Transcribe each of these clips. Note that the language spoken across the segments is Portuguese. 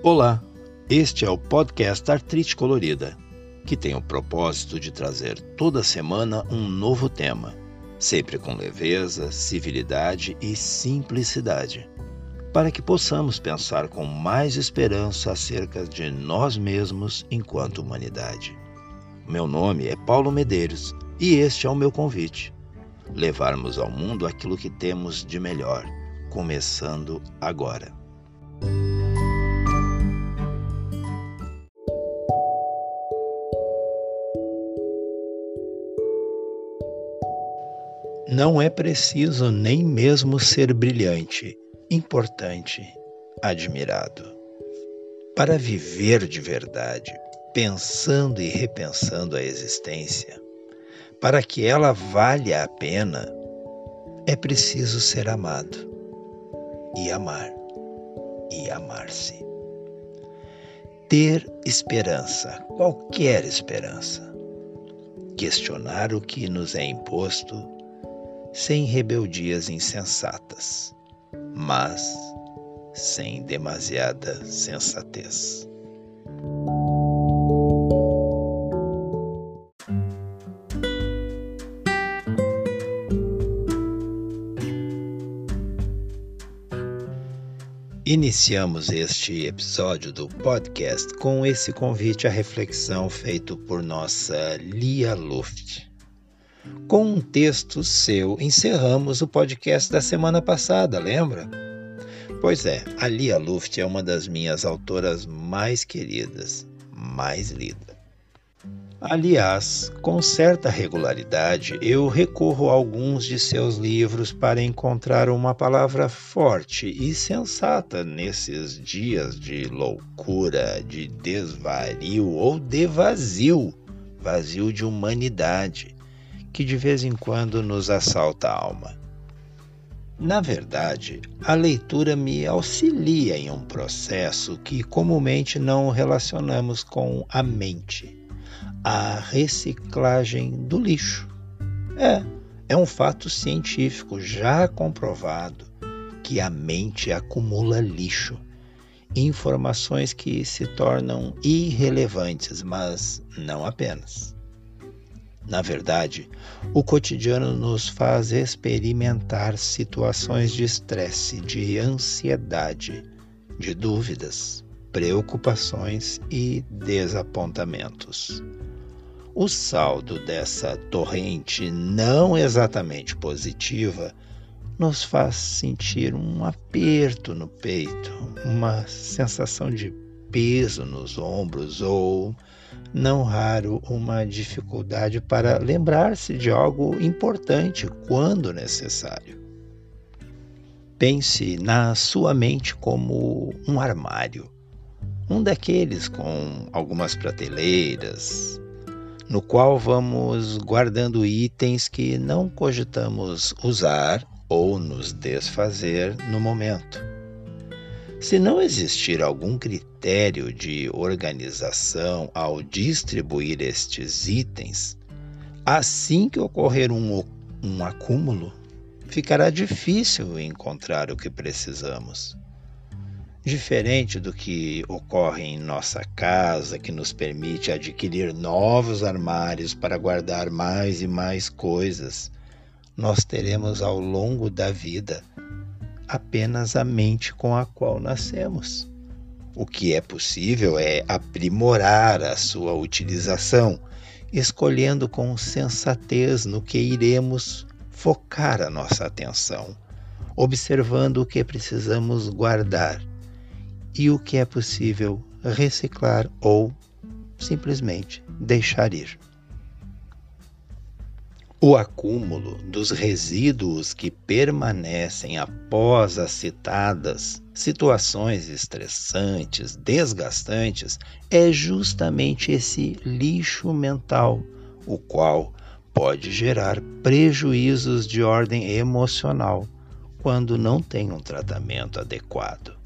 Olá, este é o podcast Artrite Colorida, que tem o propósito de trazer toda semana um novo tema, sempre com leveza, civilidade e simplicidade, para que possamos pensar com mais esperança acerca de nós mesmos enquanto humanidade. Meu nome é Paulo Medeiros e este é o meu convite: levarmos ao mundo aquilo que temos de melhor, começando agora. Não é preciso nem mesmo ser brilhante, importante, admirado. Para viver de verdade, pensando e repensando a existência, para que ela valha a pena, é preciso ser amado e amar e amar-se. Ter esperança, qualquer esperança. Questionar o que nos é imposto sem rebeldias insensatas, mas sem demasiada sensatez. Iniciamos este episódio do podcast com esse convite à reflexão feito por nossa Lia Luft. Com um texto seu, encerramos o podcast da semana passada, lembra? Pois é, a Lia Luft é uma das minhas autoras mais queridas, mais lida. Aliás, com certa regularidade, eu recorro a alguns de seus livros para encontrar uma palavra forte e sensata nesses dias de loucura, de desvario ou de vazio vazio de humanidade que de vez em quando nos assalta a alma. Na verdade, a leitura me auxilia em um processo que comumente não relacionamos com a mente, a reciclagem do lixo. É, é um fato científico já comprovado que a mente acumula lixo, informações que se tornam irrelevantes, mas não apenas. Na verdade, o cotidiano nos faz experimentar situações de estresse, de ansiedade, de dúvidas, preocupações e desapontamentos. O saldo dessa torrente não exatamente positiva nos faz sentir um aperto no peito, uma sensação de peso nos ombros ou não raro uma dificuldade para lembrar-se de algo importante quando necessário. Pense na sua mente como um armário, um daqueles com algumas prateleiras, no qual vamos guardando itens que não cogitamos usar ou nos desfazer no momento. Se não existir algum critério de organização ao distribuir estes itens, assim que ocorrer um, um acúmulo, ficará difícil encontrar o que precisamos. Diferente do que ocorre em nossa casa, que nos permite adquirir novos armários para guardar mais e mais coisas, nós teremos ao longo da vida apenas a mente com a qual nascemos. O que é possível é aprimorar a sua utilização, escolhendo com sensatez no que iremos focar a nossa atenção, observando o que precisamos guardar e o que é possível reciclar ou simplesmente deixar ir. O acúmulo dos resíduos que permanecem após as citadas situações estressantes, desgastantes, é justamente esse lixo mental, o qual pode gerar prejuízos de ordem emocional quando não tem um tratamento adequado.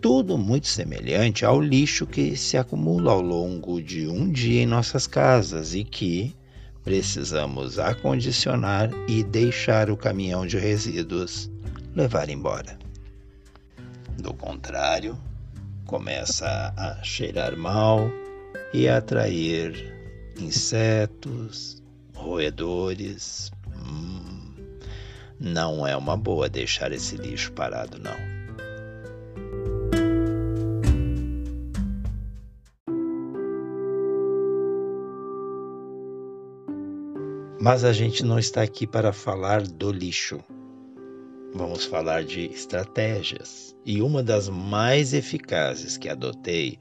Tudo muito semelhante ao lixo que se acumula ao longo de um dia em nossas casas e que, precisamos acondicionar e deixar o caminhão de resíduos levar embora. Do contrário, começa a cheirar mal e a atrair insetos, roedores. Hum, não é uma boa deixar esse lixo parado, não. Mas a gente não está aqui para falar do lixo. Vamos falar de estratégias. E uma das mais eficazes que adotei,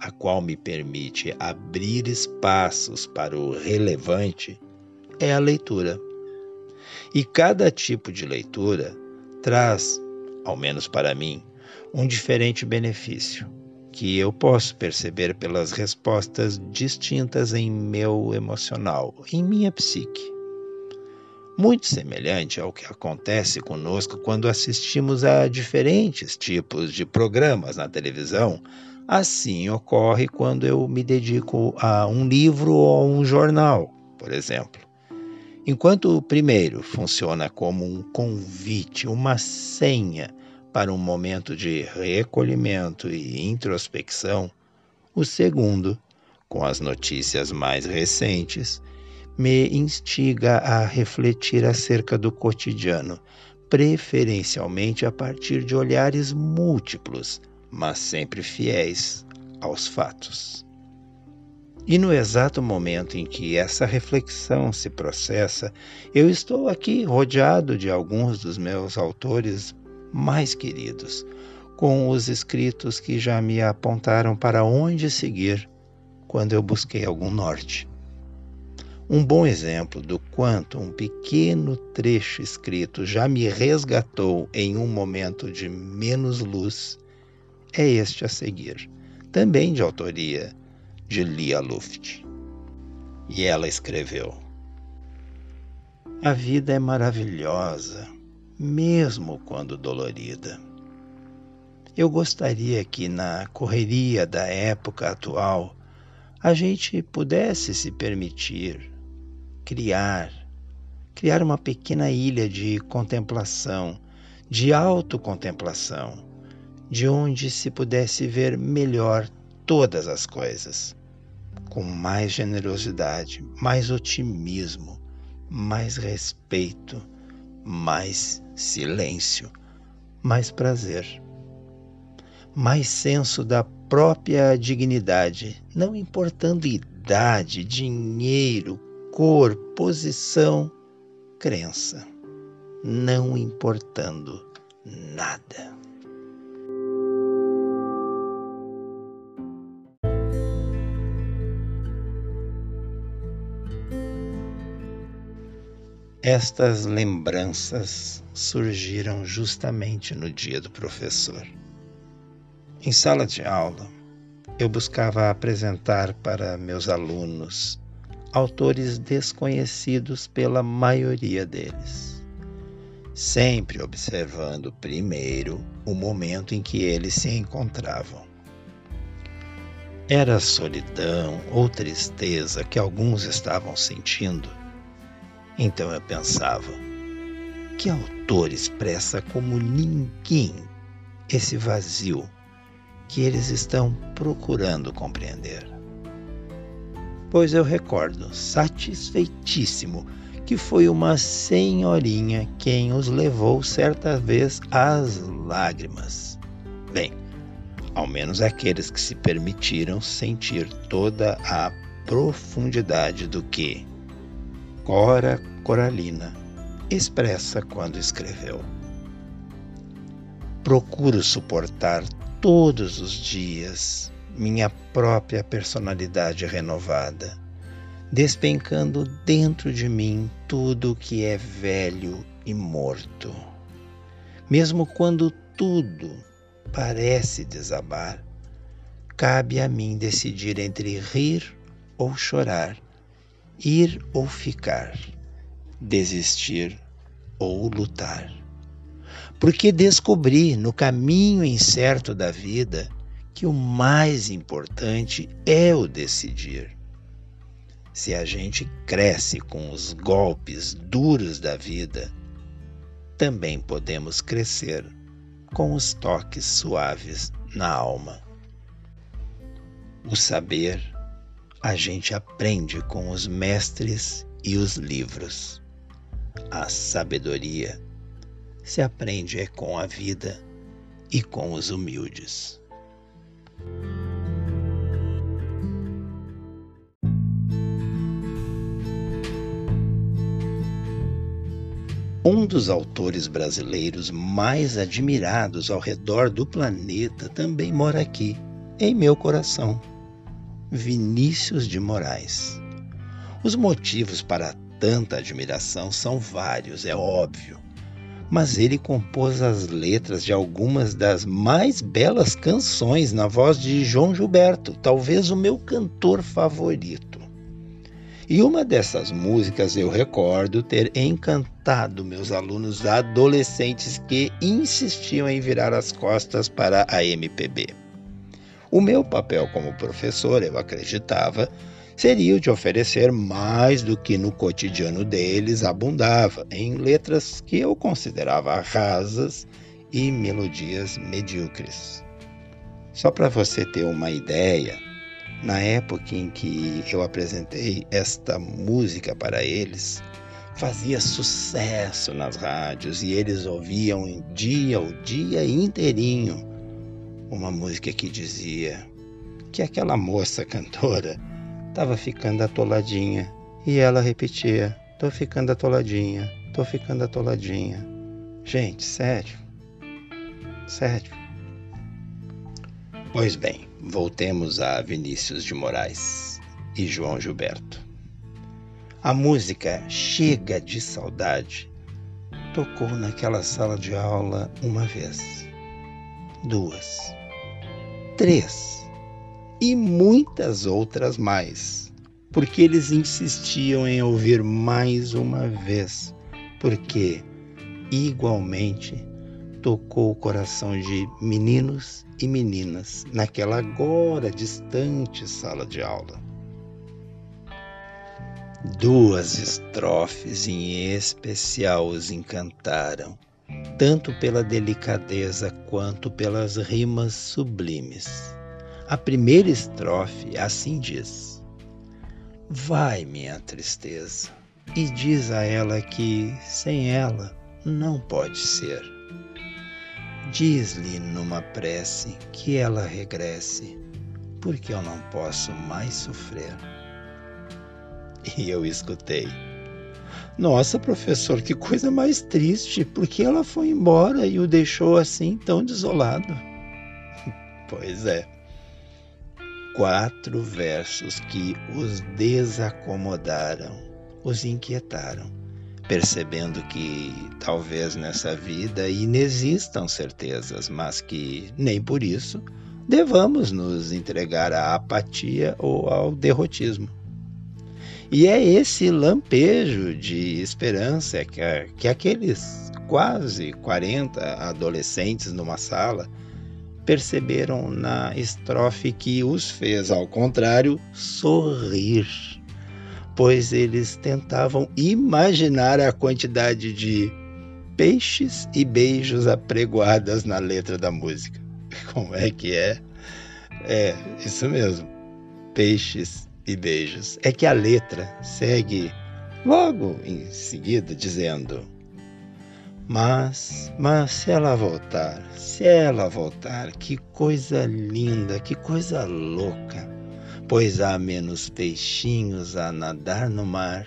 a qual me permite abrir espaços para o relevante, é a leitura. E cada tipo de leitura traz, ao menos para mim, um diferente benefício, que eu posso perceber pelas respostas distintas em meu emocional, em minha psique. Muito semelhante ao que acontece conosco quando assistimos a diferentes tipos de programas na televisão, assim ocorre quando eu me dedico a um livro ou um jornal, por exemplo. Enquanto o primeiro funciona como um convite, uma senha para um momento de recolhimento e introspecção, o segundo, com as notícias mais recentes, me instiga a refletir acerca do cotidiano, preferencialmente a partir de olhares múltiplos, mas sempre fiéis aos fatos. E no exato momento em que essa reflexão se processa, eu estou aqui rodeado de alguns dos meus autores mais queridos, com os escritos que já me apontaram para onde seguir quando eu busquei algum norte. Um bom exemplo do quanto um pequeno trecho escrito já me resgatou em um momento de menos luz é este a seguir, também de autoria de Lia Luft. E ela escreveu: A vida é maravilhosa mesmo quando dolorida. Eu gostaria que, na correria da época atual, a gente pudesse se permitir criar, criar uma pequena ilha de contemplação, de autocontemplação, de onde se pudesse ver melhor todas as coisas, com mais generosidade, mais otimismo, mais respeito mais silêncio, mais prazer, mais senso da própria dignidade, não importando idade, dinheiro, cor, posição, crença, não importando nada. Estas lembranças surgiram justamente no dia do professor. Em sala de aula, eu buscava apresentar para meus alunos autores desconhecidos pela maioria deles, sempre observando primeiro o momento em que eles se encontravam. Era solidão ou tristeza que alguns estavam sentindo então eu pensava: que autor expressa como ninguém esse vazio que eles estão procurando compreender? Pois eu recordo, satisfeitíssimo, que foi uma senhorinha quem os levou certa vez às lágrimas. Bem, ao menos aqueles que se permitiram sentir toda a profundidade do que, Cora Coralina expressa quando escreveu: Procuro suportar todos os dias minha própria personalidade renovada, despencando dentro de mim tudo que é velho e morto. Mesmo quando tudo parece desabar, cabe a mim decidir entre rir ou chorar ir ou ficar, desistir ou lutar. Porque descobri no caminho incerto da vida que o mais importante é o decidir. Se a gente cresce com os golpes duros da vida, também podemos crescer com os toques suaves na alma. O saber a gente aprende com os mestres e os livros. A sabedoria se aprende é com a vida e com os humildes. Um dos autores brasileiros mais admirados ao redor do planeta também mora aqui, em meu coração. Vinícius de Moraes. Os motivos para tanta admiração são vários, é óbvio. Mas ele compôs as letras de algumas das mais belas canções na voz de João Gilberto, talvez o meu cantor favorito. E uma dessas músicas eu recordo ter encantado meus alunos adolescentes que insistiam em virar as costas para a MPB. O meu papel como professor, eu acreditava, seria o de oferecer mais do que no cotidiano deles abundava, em letras que eu considerava rasas e melodias medíocres. Só para você ter uma ideia, na época em que eu apresentei esta música para eles, fazia sucesso nas rádios e eles ouviam dia o dia inteirinho uma música que dizia que aquela moça cantora estava ficando atoladinha e ela repetia: "Tô ficando atoladinha, tô ficando atoladinha". Gente, sério. Sério. Pois bem, voltemos a Vinícius de Moraes e João Gilberto. A música Chega de Saudade tocou naquela sala de aula uma vez, duas, três e muitas outras mais, porque eles insistiam em ouvir mais uma vez, porque igualmente tocou o coração de meninos e meninas naquela agora distante sala de aula. Duas estrofes em especial os encantaram, tanto pela delicadeza quanto pelas rimas sublimes. A primeira estrofe assim diz: Vai, minha tristeza, e diz a ela que sem ela não pode ser Diz-lhe numa prece que ela regresse, porque eu não posso mais sofrer. E eu escutei. Nossa, professor, que coisa mais triste, porque ela foi embora e o deixou assim tão desolado. Pois é. Quatro versos que os desacomodaram, os inquietaram percebendo que talvez nessa vida inexistam certezas, mas que nem por isso devamos nos entregar à apatia ou ao derrotismo. E é esse lampejo de esperança que, que aqueles quase 40 adolescentes numa sala perceberam na estrofe que os fez, ao contrário, sorrir pois eles tentavam imaginar a quantidade de peixes e beijos apregoadas na letra da música. Como é que é? É, isso mesmo. Peixes e beijos. É que a letra segue logo em seguida dizendo: Mas, mas se ela voltar, se ela voltar, que coisa linda, que coisa louca pois há menos peixinhos a nadar no mar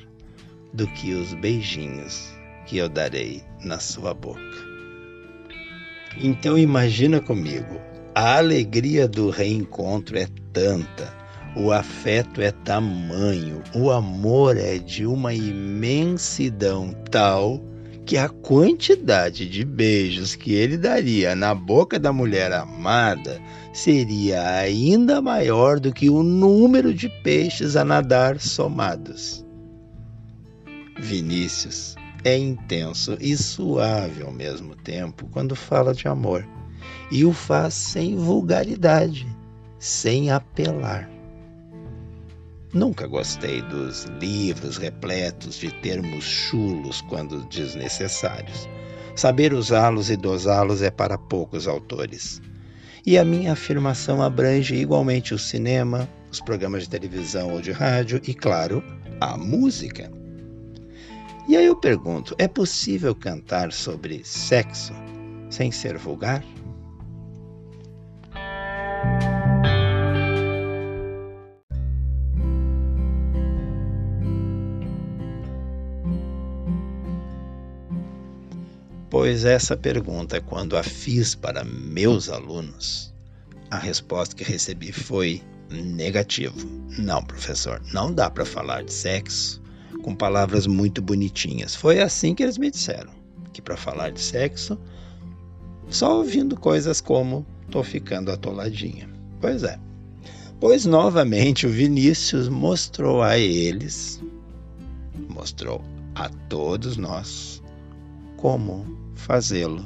do que os beijinhos que eu darei na sua boca. Então imagina comigo, a alegria do reencontro é tanta, o afeto é tamanho, o amor é de uma imensidão tal que a quantidade de beijos que ele daria na boca da mulher amada seria ainda maior do que o número de peixes a nadar somados. Vinícius é intenso e suave ao mesmo tempo quando fala de amor, e o faz sem vulgaridade, sem apelar. Nunca gostei dos livros repletos de termos chulos quando desnecessários. Saber usá-los e dosá-los é para poucos autores. E a minha afirmação abrange igualmente o cinema, os programas de televisão ou de rádio e, claro, a música. E aí eu pergunto: é possível cantar sobre sexo sem ser vulgar? Pois essa pergunta, quando a fiz para meus alunos, a resposta que recebi foi negativo. Não, professor, não dá para falar de sexo com palavras muito bonitinhas. Foi assim que eles me disseram, que para falar de sexo, só ouvindo coisas como tô ficando atoladinha. Pois é. Pois novamente o Vinícius mostrou a eles, mostrou a todos nós como fazê-lo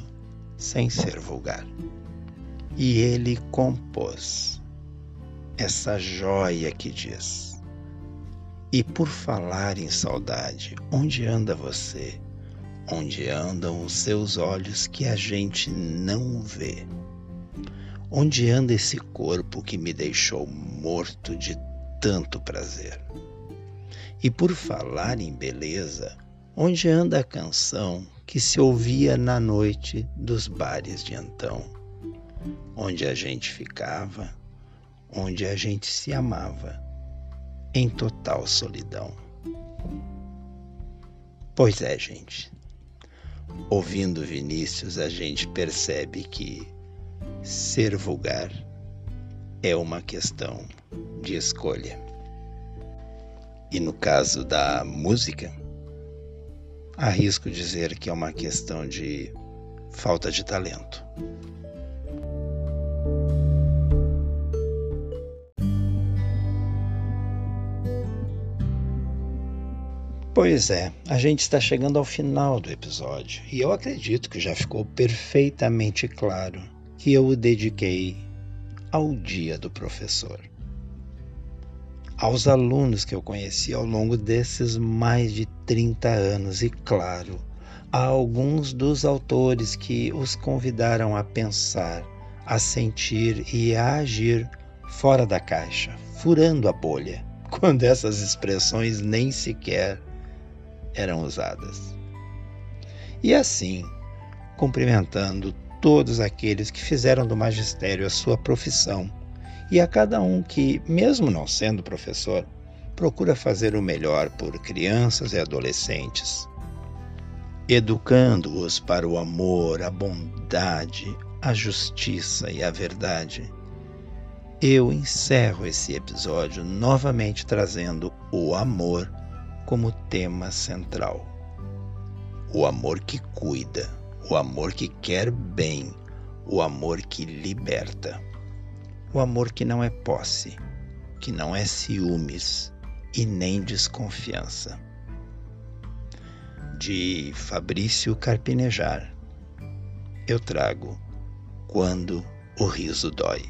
sem ser vulgar. E ele compôs essa joia que diz: E por falar em saudade, onde anda você? Onde andam os seus olhos que a gente não vê? Onde anda esse corpo que me deixou morto de tanto prazer? E por falar em beleza, onde anda a canção que se ouvia na noite dos bares de então, onde a gente ficava, onde a gente se amava, em total solidão. Pois é, gente. Ouvindo Vinícius, a gente percebe que ser vulgar é uma questão de escolha. E no caso da música, arrisco dizer que é uma questão de falta de talento. Pois é, a gente está chegando ao final do episódio e eu acredito que já ficou perfeitamente claro que eu o dediquei ao Dia do Professor aos alunos que eu conheci ao longo desses mais de 30 anos e, claro, a alguns dos autores que os convidaram a pensar, a sentir e a agir fora da caixa, furando a bolha, quando essas expressões nem sequer eram usadas. E assim, cumprimentando todos aqueles que fizeram do magistério a sua profissão e a cada um que, mesmo não sendo professor, procura fazer o melhor por crianças e adolescentes, educando-os para o amor, a bondade, a justiça e a verdade. Eu encerro esse episódio novamente trazendo o amor como tema central. O amor que cuida, o amor que quer bem, o amor que liberta o amor que não é posse, que não é ciúmes e nem desconfiança. De Fabrício Carpinejar, eu trago Quando o Riso Dói.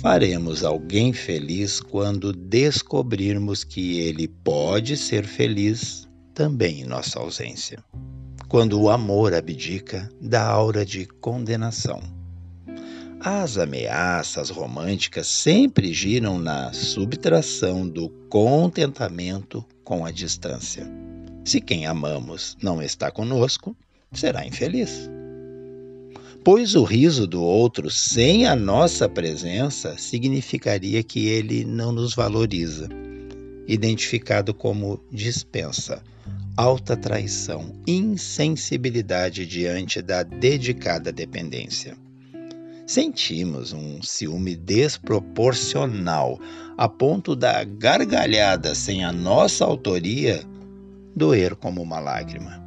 Faremos alguém feliz quando descobrirmos que ele pode ser feliz também em nossa ausência, quando o amor abdica da aura de condenação. As ameaças românticas sempre giram na subtração do contentamento com a distância. Se quem amamos não está conosco, será infeliz. Pois o riso do outro sem a nossa presença significaria que ele não nos valoriza, identificado como dispensa, alta traição, insensibilidade diante da dedicada dependência. Sentimos um ciúme desproporcional, a ponto da gargalhada sem a nossa autoria doer como uma lágrima.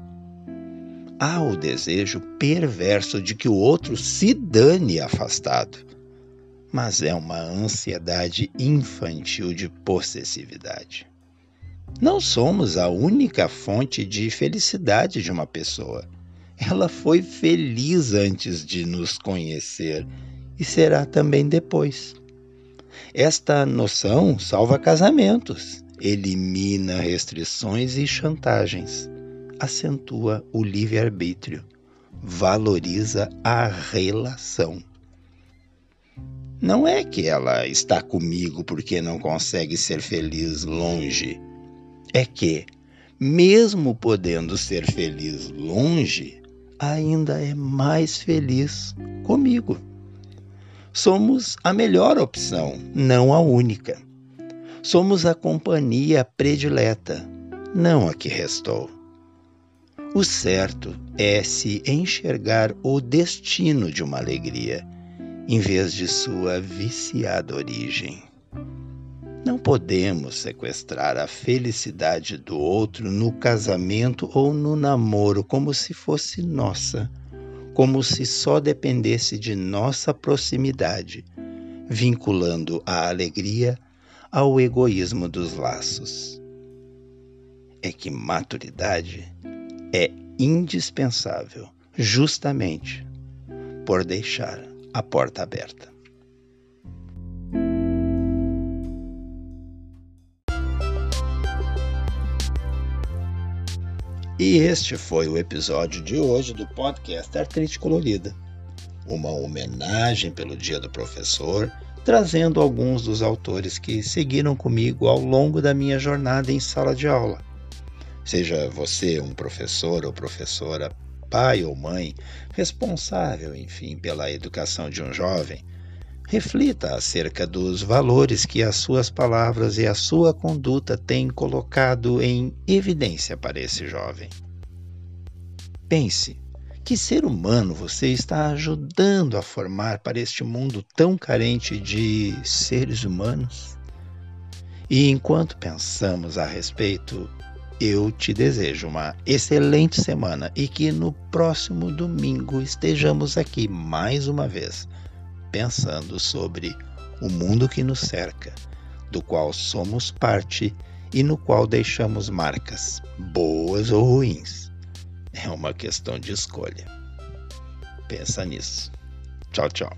Há o desejo perverso de que o outro se dane afastado, mas é uma ansiedade infantil de possessividade. Não somos a única fonte de felicidade de uma pessoa. Ela foi feliz antes de nos conhecer e será também depois. Esta noção salva casamentos elimina restrições e chantagens, acentua o livre-arbítrio, valoriza a relação. Não é que ela está comigo porque não consegue ser feliz longe. É que, mesmo podendo ser feliz longe, ainda é mais feliz comigo. Somos a melhor opção, não a única. Somos a companhia predileta, não a que restou. O certo é se enxergar o destino de uma alegria em vez de sua viciada origem. Não podemos sequestrar a felicidade do outro no casamento ou no namoro como se fosse nossa, como se só dependesse de nossa proximidade, vinculando a alegria ao egoísmo dos laços. É que maturidade é indispensável, justamente por deixar a porta aberta. E este foi o episódio de hoje do podcast Artrite Colorida. Uma homenagem pelo Dia do Professor, trazendo alguns dos autores que seguiram comigo ao longo da minha jornada em sala de aula. Seja você um professor ou professora pai ou mãe, responsável, enfim, pela educação de um jovem, reflita acerca dos valores que as suas palavras e a sua conduta têm colocado em evidência para esse jovem. Pense que ser humano você está ajudando a formar para este mundo tão carente de seres humanos? E enquanto pensamos a respeito, eu te desejo uma excelente semana e que no próximo domingo estejamos aqui mais uma vez, pensando sobre o mundo que nos cerca, do qual somos parte e no qual deixamos marcas, boas ou ruins. É uma questão de escolha. Pensa nisso. Tchau, tchau.